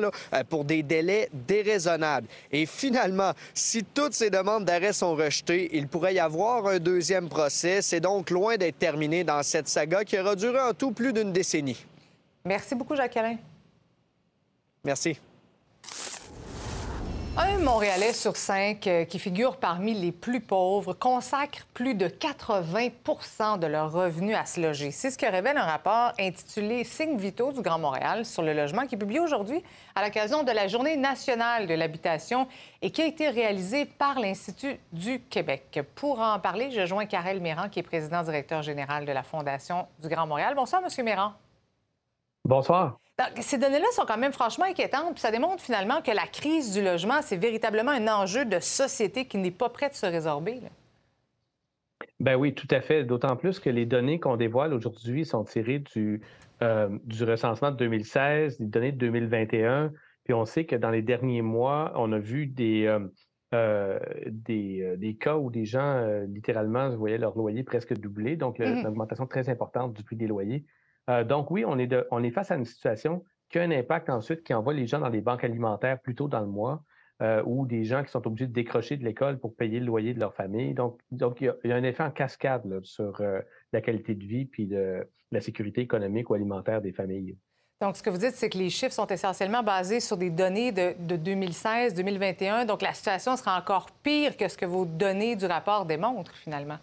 pour des délais déraisonnables. Et finalement, si toutes ces demandes d'arrêt sont rejetées, il pourrait y avoir un deuxième procès. C'est donc loin d'être terminé dans cette saga qui aura a duré en tout plus d'une décennie. Merci beaucoup, Jacques-Alain. Merci. Un Montréalais sur cinq euh, qui figure parmi les plus pauvres consacre plus de 80% de leurs revenus à se loger. C'est ce que révèle un rapport intitulé Signes vitaux du Grand Montréal sur le logement qui est publié aujourd'hui à l'occasion de la Journée nationale de l'habitation et qui a été réalisé par l'Institut du Québec. Pour en parler, je joins Karel Méran, qui est président directeur général de la Fondation du Grand Montréal. Bonsoir, Monsieur Méran. Bonsoir. Ces données-là sont quand même franchement inquiétantes. ça démontre finalement que la crise du logement, c'est véritablement un enjeu de société qui n'est pas prêt de se résorber. Ben oui, tout à fait. D'autant plus que les données qu'on dévoile aujourd'hui sont tirées du, euh, du recensement de 2016, des données de 2021. Puis on sait que dans les derniers mois, on a vu des, euh, euh, des, des, cas où des gens, littéralement, voyaient leur loyer presque doubler. Donc, une mm-hmm. augmentation très importante du prix des loyers. Euh, donc oui, on est, face à une situation qui a un impact ensuite qui envoie les gens dans les banques alimentaires plus tôt dans le mois. Euh, ou des gens qui sont obligés de décrocher de l'école pour payer le loyer de leur famille. Donc, il, y a, un effet en cascade sur euh, la qualité de vie puis la sécurité économique ou alimentaire des familles. Donc, ce que vous dites, c'est que les chiffres sont essentiellement basés sur des données de, de 2016-2021. Donc, la situation sera encore pire que ce que vos données du rapport démontrent, finalement.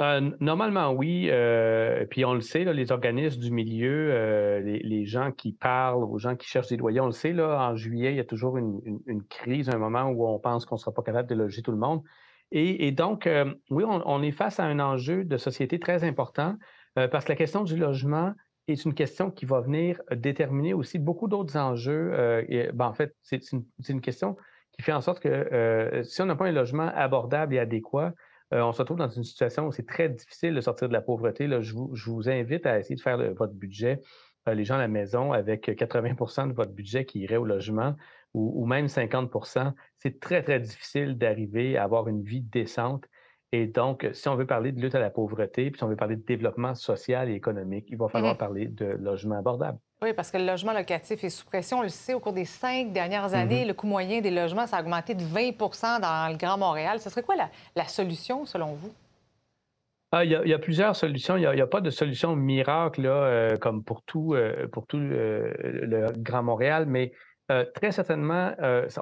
Euh, normalement, oui. Euh, puis on le sait, les organismes du milieu, euh, les, gens qui parlent aux gens qui cherchent des loyers, on le sait, là, en juillet, il y a toujours une, crise, un moment où on pense qu'on ne sera pas capable de loger tout le monde. Et, donc, oui, on, est face à un enjeu de société très important parce que la question du logement est une question qui va venir déterminer aussi beaucoup d'autres enjeux. Ben, en fait, c'est une, question qui fait en sorte que si on n'a pas un logement abordable et adéquat, euh, on se retrouve dans une situation où c'est très difficile de sortir de la pauvreté. je, vous, invite à essayer de faire votre budget, euh, les gens à la maison, avec 80% de votre budget qui irait au logement ou, même 50% C'est très, très difficile d'arriver à avoir une vie décente. Et donc, si on veut parler de lutte à la pauvreté, puis si on veut parler de développement social et économique, il va falloir mmh parler de logement abordable. Oui, parce que le logement locatif est sous pression. On le sait, au cours des cinq dernières années, mhm. le coût moyen des logements, ça a augmenté de 20% dans le Grand Montréal. Ce serait quoi la, solution, selon vous? Ah, il, y a, plusieurs solutions. Il n'y a, pas de solution miracle là, euh, comme pour tout, euh, pour tout euh, le Grand Montréal, mais très certainement,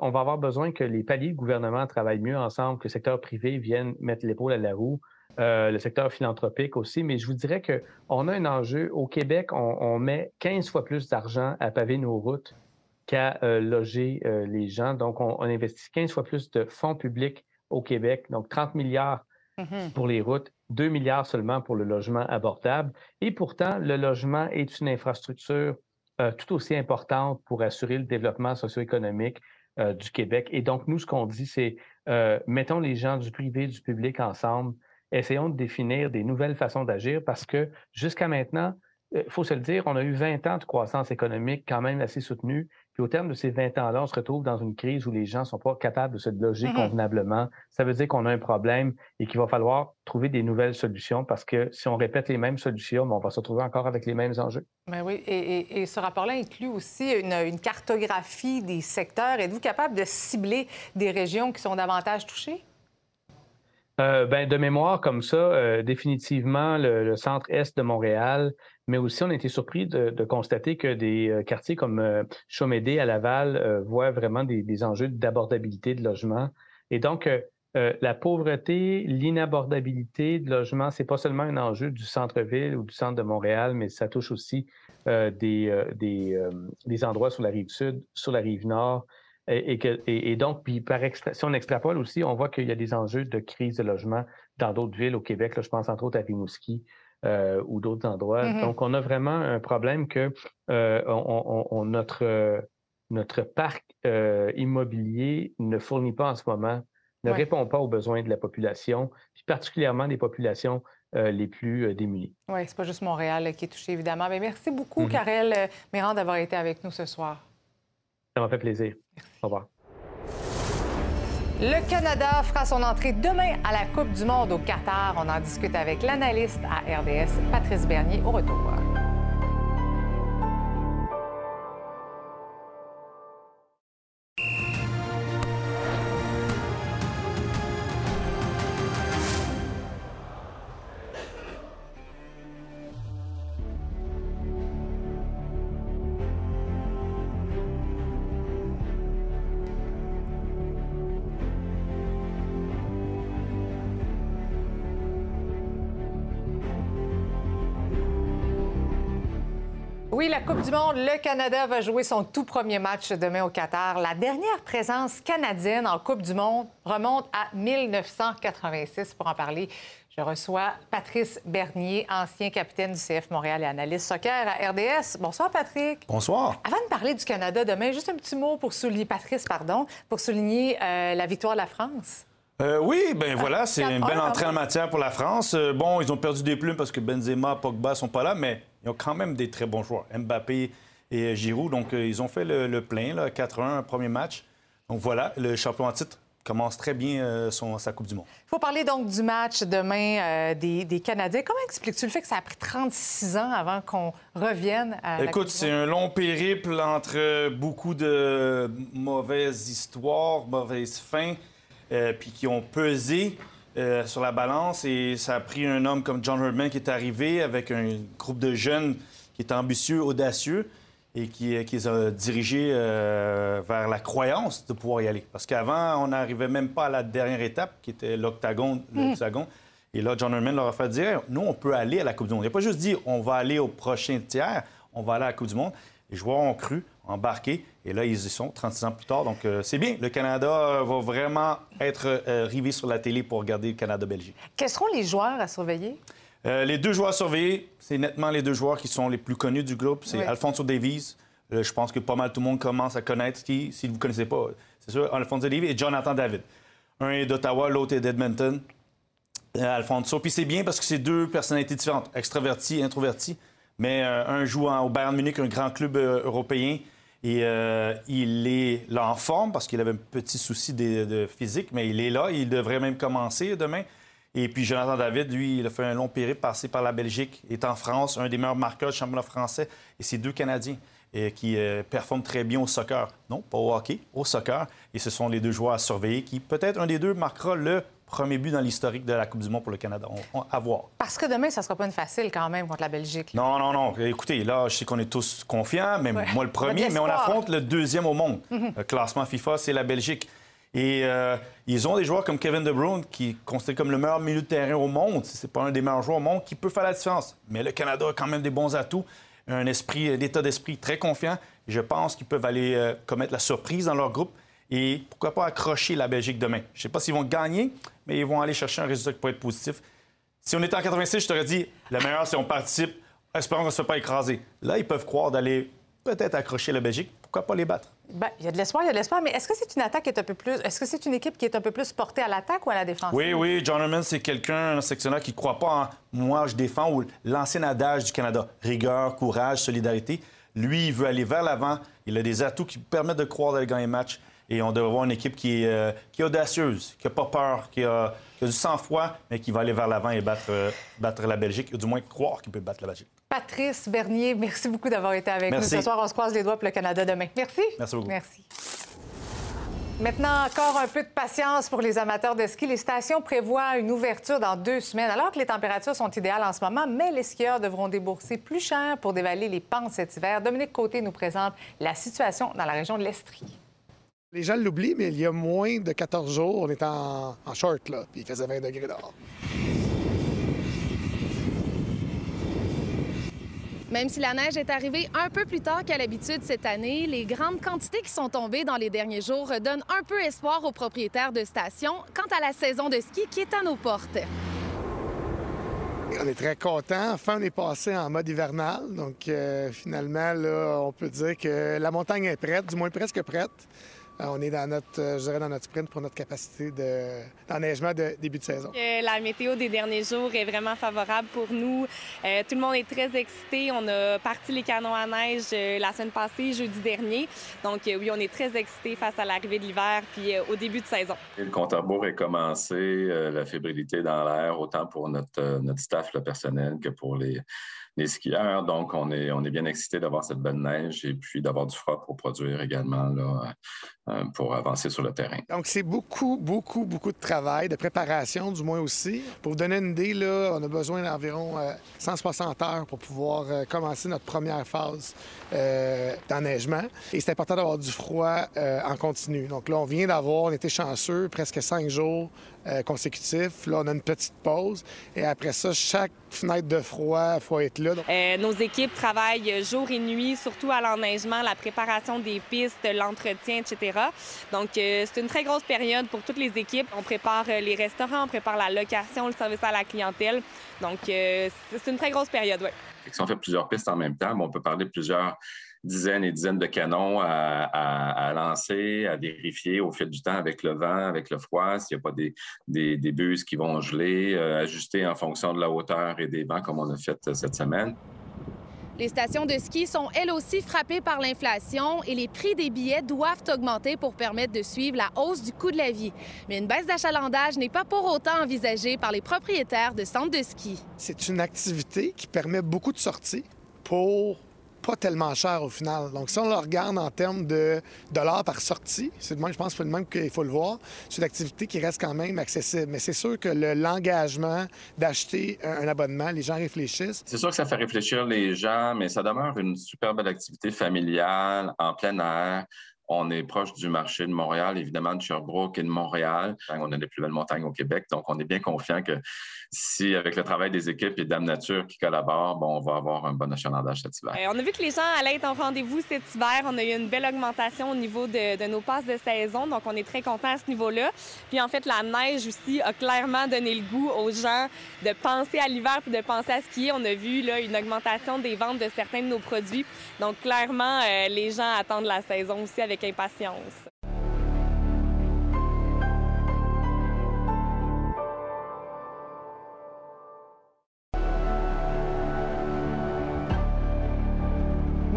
on va avoir besoin que les paliers de gouvernement travaillent mieux ensemble, que le secteur privé vienne mettre l'épaule à la roue le secteur philanthropique aussi, mais je vous dirais qu'on a un enjeu. Au Québec, on, met 15 fois plus d'argent à paver nos routes qu'à loger les gens. Donc, on, investit 15 fois plus de fonds publics au Québec, donc 30 milliards mm-hmm. pour les routes, 2 milliards seulement pour le logement abordable. Et pourtant, le logement est une infrastructure tout aussi importante pour assurer le développement socio-économique du Québec. Et donc, nous, ce qu'on dit, c'est mettons les gens du privé, du public ensemble, essayons de définir des nouvelles façons d'agir parce que jusqu'à maintenant, il faut se le dire, on a eu 20 ans de croissance économique quand même assez soutenue. Puis au terme de ces 20 ans-là, on se retrouve dans une crise où les gens ne sont pas capables de se loger mmh convenablement. Ça veut dire qu'on a un problème et qu'il va falloir trouver des nouvelles solutions parce que si on répète les mêmes solutions, ben, on va se retrouver encore avec les mêmes enjeux. Ben oui, et, ce rapport-là inclut aussi une, cartographie des secteurs. Êtes-vous capable de cibler des régions qui sont davantage touchées? Euh, ben, de mémoire comme ça, euh, définitivement le, centre-est de Montréal, mais aussi on a été surpris de, constater que des euh, quartiers comme Chaumédé à Laval voient vraiment des, enjeux d'abordabilité de logement. Et donc, la pauvreté, l'inabordabilité de logement, c'est pas seulement un enjeu du centre-ville ou du centre de Montréal, mais ça touche aussi des, endroits sur la rive sud, sur la rive nord, et, donc, puis par si on extrapole aussi, on voit qu'il y a des enjeux de crise de logement dans d'autres villes au Québec. Là, je pense entre autres à Rimouski euh, ou d'autres endroits. Mm-hmm. Donc, on a vraiment un problème que euh, on, notre, notre parc euh, immobilier ne fournit pas en ce moment, ne répond pas aux besoins de la population, puis particulièrement des populations les plus démunies. Oui, c'est pas juste Montréal qui est touché, évidemment. Mais merci beaucoup, Karel mm-hmm. Méran, d'avoir été avec nous ce soir. Ça m'a fait plaisir. Au revoir. Le Canada fera son entrée demain à la Coupe du Monde au Qatar. On en discute avec l'analyste à RDS, Patrice Bernier, au retour. Oui, la Coupe du Monde, le Canada va jouer son tout premier match demain au Qatar. La dernière présence canadienne en Coupe du Monde remonte à 1986. Pour en parler, je reçois Patrice Bernier, ancien capitaine du CF Montréal et analyste soccer à RDS. Bonsoir, Patrick. Bonsoir. Avant de parler du Canada demain, juste un petit mot pour souligner, Patrice, pardon, pour souligner euh, la victoire de la France. Euh, oui, ben voilà, c'est une belle entrée en matière pour la France. Euh, bon, ils ont perdu des plumes parce que Benzema, Pogba sont pas là, mais ils ont quand même des très bons joueurs, Mbappé et Giroud. Donc, euh, ils ont fait le, plein, 4-1, premier match. Donc voilà, le champion en titre commence très bien euh, son, sa Coupe du Monde. Il faut parler donc du match demain euh, des, Canadiens. Comment expliques-tu le fait que ça a pris 36 ans avant qu'on revienne à Écoute, c'est un long périple entre beaucoup de mauvaises histoires, mauvaises fins, puis qui ont pesé. sur la balance et ça a pris un homme comme John Herdman qui est arrivé avec un groupe de jeunes qui est ambitieux, audacieux et qui, qui les a dirigés euh, vers la croyance de pouvoir y aller. Parce qu'avant, on n'arrivait même pas à la dernière étape qui était l'octagone. Mm. Et là, John Herdman leur a fait dire nous, on peut aller à la Coupe du Monde. Il n'a pas juste dit on va aller au prochain tiers, on va aller à la Coupe du Monde. Les joueurs ont cru, embarqué, et là, ils y sont 36 ans plus tard. Donc, euh, c'est bien. Le Canada euh, va vraiment être euh, rivé sur la télé pour regarder le Canada-Belgique. Quels seront les joueurs à surveiller? les deux joueurs à surveiller, c'est nettement les deux joueurs qui sont les plus connus du groupe. C'est Alfonso Davies. je pense que pas mal tout le monde commence à connaître qui, si vous ne connaissez pas, c'est sûr, Alfonso Davies et Jonathan David. Un est d'Ottawa, l'autre est d'Edmonton. Alfonso. Puis c'est bien parce que c'est deux personnalités différentes, extraverties, introverties. Mais un joue au Bayern Munich, un grand club européen. Et euh, il est là en forme parce qu'il avait un petit souci de, physique, mais il est là. Il devrait même commencer demain. Et puis Jonathan David, lui, il a fait un long périple passé par la Belgique, est en France, un des meilleurs marqueurs du championnat français. Et c'est deux Canadiens et qui euh, performent très bien au soccer. Non, pas au hockey, au soccer. Et ce sont les deux joueurs à surveiller qui, peut-être un des deux, marquera le premier but dans l'historique de la Coupe du Monde pour le Canada. On, à voir. Parce que demain, ça ne sera pas une facile quand même contre la Belgique. Non, non, non. Écoutez, là, je sais qu'on est tous confiants, même moi le premier, mais on affronte le deuxième au monde. Mhm. Le classement FIFA, c'est la Belgique. Et euh, ils ont des joueurs comme Kevin De Bruyne, qui est considéré comme le meilleur milieu de terrain au monde. C'est pas un des meilleurs joueurs au monde qui peut faire la différence. Mais le Canada a quand même des bons atouts, un esprit, un état d'esprit très confiant. Je pense qu'ils peuvent aller euh, commettre la surprise dans leur groupe et pourquoi pas accrocher la Belgique demain? Je ne sais pas s'ils vont gagner, mais ils vont aller chercher un résultat qui pourrait être positif. Si on était en 86, je t'aurais dit, le meilleur, c'est on participe, espérons qu'on ne se fait pas écraser. Là, ils peuvent croire d'aller peut-être accrocher la Belgique. Pourquoi pas les battre? Bien, il y a de l'espoir, il y a de l'espoir, mais est-ce que c'est une attaque qui est un peu plus. Est-ce que c'est une équipe qui est un peu plus portée à l'attaque ou à la défense? Oui, oui. John Herman, c'est quelqu'un, un sectionnaire qui ne croit pas en moi, je défends ou l'ancien adage du Canada rigueur, courage, solidarité. Lui, il veut aller vers l'avant. Il a des atouts qui permettent de croire d'aller gagner le match. Et on devrait avoir une équipe qui est, euh, qui est audacieuse, qui n'a pas peur, qui a, qui a du sang-froid, mais qui va aller vers l'avant et battre, euh, battre la Belgique, ou du moins croire qu'il peut battre la Belgique. Patrice Bernier, merci beaucoup d'avoir été avec Merci. nous ce soir. On se croise les doigts pour le Canada demain. Merci. Merci beaucoup. Merci. Maintenant, encore un peu de patience pour les amateurs de ski. Les stations prévoient une ouverture dans deux semaines, alors que les températures sont idéales en ce moment, mais les skieurs devront débourser plus cher pour dévaler les pentes cet hiver. Dominique Côté nous présente la situation dans la région de l'Estrie. Les gens l'oublient, mais il y a moins de 14 jours, on était en, en short, là, puis il faisait 20 degrés dehors. Même si la neige est arrivée un peu plus tard qu'à l'habitude cette année, les grandes quantités qui sont tombées dans les derniers jours donnent un peu espoir aux propriétaires de stations quant à la saison de ski qui est à nos portes. On est très contents. Enfin, on est passé en mode hivernal. Donc, euh, finalement, là, on peut dire que la montagne est prête, du moins presque prête. Euh, on est dans notre, euh, je dirais, dans notre sprint pour notre capacité de- d'enneigement de début de saison. Euh, La météo des derniers jours est vraiment favorable pour nous? Euh, tout le monde est très excité. On a parti les canons à neige euh, la semaine passée, jeudi dernier. Donc euh, oui, on est très excités face à l'arrivée de l'hiver puis euh, au début de saison. Et le compte à rebours est commencé, euh, la fébrilité dans l'air, autant pour notre, euh, notre staff, le personnel, que pour les, les skieurs. Donc, on est, on est bien excités d'avoir cette belle neige et puis d'avoir du froid pour produire également là, euh, pour avancer sur le terrain. Donc, c'est beaucoup, beaucoup, beaucoup de travail, de préparation, du moins aussi. Pour vous donner une idée, là, on a besoin d'environ euh, 160 heures pour pouvoir euh, commencer notre première phase euh, d'enneigement. Et c'est important d'avoir du froid euh, en continu. Donc là, on vient d'avoir, on était chanceux, presque cinq jours euh, consécutifs. Là, on a une petite pause. Et après ça, chaque fenêtre de froid, il faut être là. Donc, Euh, nos équipes travaillent jour et nuit, surtout à l'enneigement, la préparation des pistes, l'entretien, etc. Donc, euh, c'est une très grosse période pour toutes les équipes. On prépare euh, les restaurants, on prépare la location, le service à la clientèle. Donc, euh, c'est une très grosse période, oui. Si on fait plusieurs pistes en même temps, on peut parler de plusieurs dizaines et dizaines de canons à, lancer, à vérifier au fil du temps avec le vent, avec le froid, s'il n'y a pas des, des, qui vont geler, ajuster en fonction de la hauteur et des vents comme on a fait cette semaine. Les stations de ski sont elles aussi frappées par l'inflation et les prix des billets doivent augmenter pour permettre de suivre la hausse du coût de la vie. Mais une baisse d'achalandage n'est pas pour autant envisagée par les propriétaires de centres de ski. c'est une activité qui permet beaucoup de sorties pour pas tellement cher au final. Donc, si on le regarde en termes de dollars par sortie, c'est même, je pense de même qu'il faut le voir. C'est une activité qui reste quand même accessible. Mais c'est sûr que le- l'engagement d'acheter un, un abonnement, les gens réfléchissent. C'est sûr que ça fait réfléchir les gens, mais ça demeure une super belle activité familiale, en plein air. On est proche du marché de Montréal, évidemment de Sherbrooke et de Montréal. On a les plus belles montagnes au Québec, donc on est bien confiant que si, avec le travail des équipes et Dame Nature qui collaborent, bon, on va avoir un bon achalandage cet hiver. Euh, on a vu que les gens allaient être au rendez-vous cet hiver. On a eu une belle augmentation au niveau de, nos passes de saison, donc on est très contents à ce niveau-là. Puis en fait, la neige aussi a clairement donné le goût aux gens de penser à l'hiver puis de penser à skier. On a vu là, une augmentation des ventes de certains de nos produits. Donc clairement, euh, les gens attendent la saison aussi avec impatience.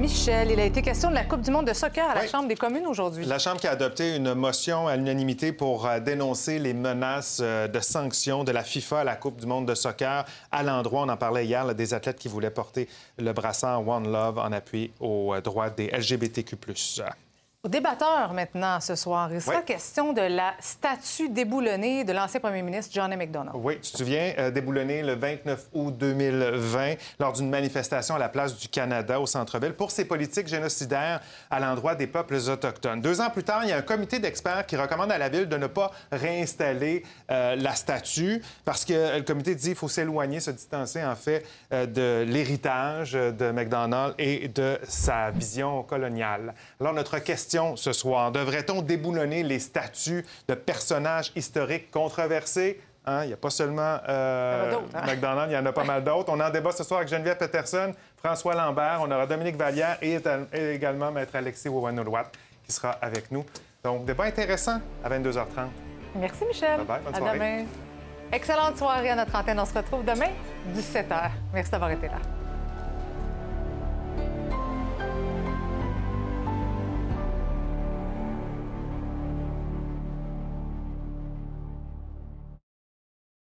Michel, il a été question de la Coupe du monde de soccer à la Chambre des communes aujourd'hui. La Chambre qui a adopté une motion à l'unanimité pour euh, dénoncer les menaces euh, de sanctions de la FIFA à la Coupe du monde de soccer à l'endroit, on en parlait hier, là, des athlètes qui voulaient porter le brassard One Love en appui aux euh, droits des LGBTQ+. Au débatteur maintenant ce soir, il sera Oui. question de la statue déboulonnée de l'ancien premier ministre John A. MacDonald. Oui, tu te souviens, euh, déboulonné le 29 août 2020 lors d'une manifestation à la place du Canada au centre-ville pour ses politiques génocidaires à l'endroit des peuples autochtones. Deux ans plus tard, il y a un comité d'experts qui recommande à la ville de ne pas réinstaller euh, la statue parce que euh, le comité dit qu'il faut s'éloigner, se distancer en fait euh, de l'héritage de McDonald et de sa vision coloniale. Alors notre question ce soir, devrait-on déboulonner les statues de personnages historiques controversés? Hein, Il n'y a pas seulement euh, Il hein? McDonald, il y en a pas mal d'autres. On en débat ce soir avec Geneviève Peterson, François Lambert, on aura Dominique Vallière et, également Maître Alexis Ouanou-Loat qui sera avec nous. Donc, débat intéressant à 22h30. Merci, Michel. Bye-bye, bonne à soirée. demain. Excellente soirée à notre antenne. On se retrouve demain, 17h. Merci d'avoir été là.